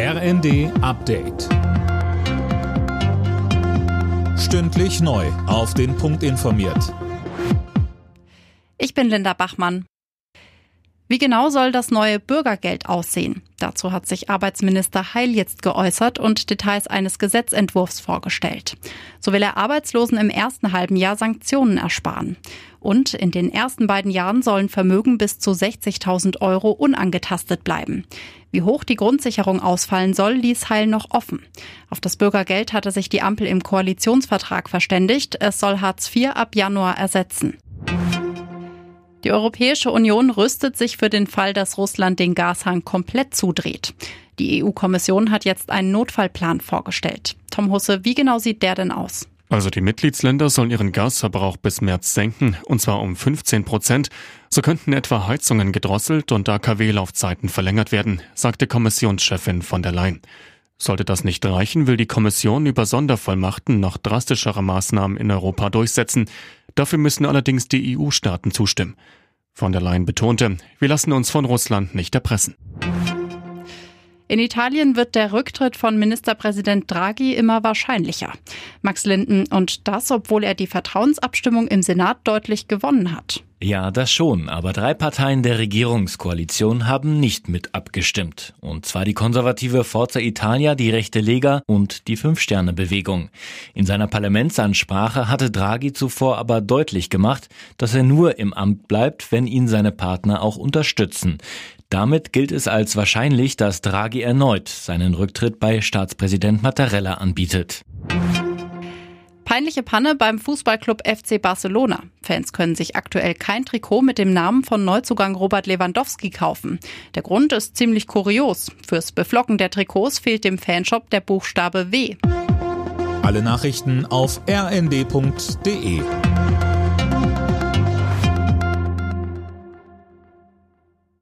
RND Update. Stündlich neu. Auf den Punkt informiert. Ich bin Linda Bachmann. Wie genau soll das neue Bürgergeld aussehen? Dazu hat sich Arbeitsminister Heil jetzt geäußert und Details eines Gesetzentwurfs vorgestellt. So will er Arbeitslosen im ersten halben Jahr Sanktionen ersparen. Und in den ersten beiden Jahren sollen Vermögen bis zu 60.000 Euro unangetastet bleiben. Wie hoch die Grundsicherung ausfallen soll, ließ Heil noch offen. Auf das Bürgergeld hatte sich die Ampel im Koalitionsvertrag verständigt. Es soll Hartz IV ab Januar ersetzen. Die Europäische Union rüstet sich für den Fall, dass Russland den Gashang komplett zudreht. Die EU-Kommission hat jetzt einen Notfallplan vorgestellt. Tom Husse, wie genau sieht der denn aus? Also die Mitgliedsländer sollen ihren Gasverbrauch bis März senken, und zwar um 15 Prozent. So könnten etwa Heizungen gedrosselt und AKW-Laufzeiten verlängert werden, sagte Kommissionschefin von der Leyen. Sollte das nicht reichen, will die Kommission über Sondervollmachten noch drastischere Maßnahmen in Europa durchsetzen. Dafür müssen allerdings die EU-Staaten zustimmen. Von der Leyen betonte, wir lassen uns von Russland nicht erpressen. In Italien wird der Rücktritt von Ministerpräsident Draghi immer wahrscheinlicher. Max Linden und das, obwohl er die Vertrauensabstimmung im Senat deutlich gewonnen hat. Ja, das schon, aber drei Parteien der Regierungskoalition haben nicht mit abgestimmt. Und zwar die konservative Forza Italia, die rechte Lega und die Fünf-Sterne-Bewegung. In seiner Parlamentsansprache hatte Draghi zuvor aber deutlich gemacht, dass er nur im Amt bleibt, wenn ihn seine Partner auch unterstützen. Damit gilt es als wahrscheinlich, dass Draghi erneut seinen Rücktritt bei Staatspräsident Mattarella anbietet. Peinliche Panne beim Fußballclub FC Barcelona. Fans können sich aktuell kein Trikot mit dem Namen von Neuzugang Robert Lewandowski kaufen. Der Grund ist ziemlich kurios. Fürs Beflocken der Trikots fehlt dem Fanshop der Buchstabe W. Alle Nachrichten auf rnd.de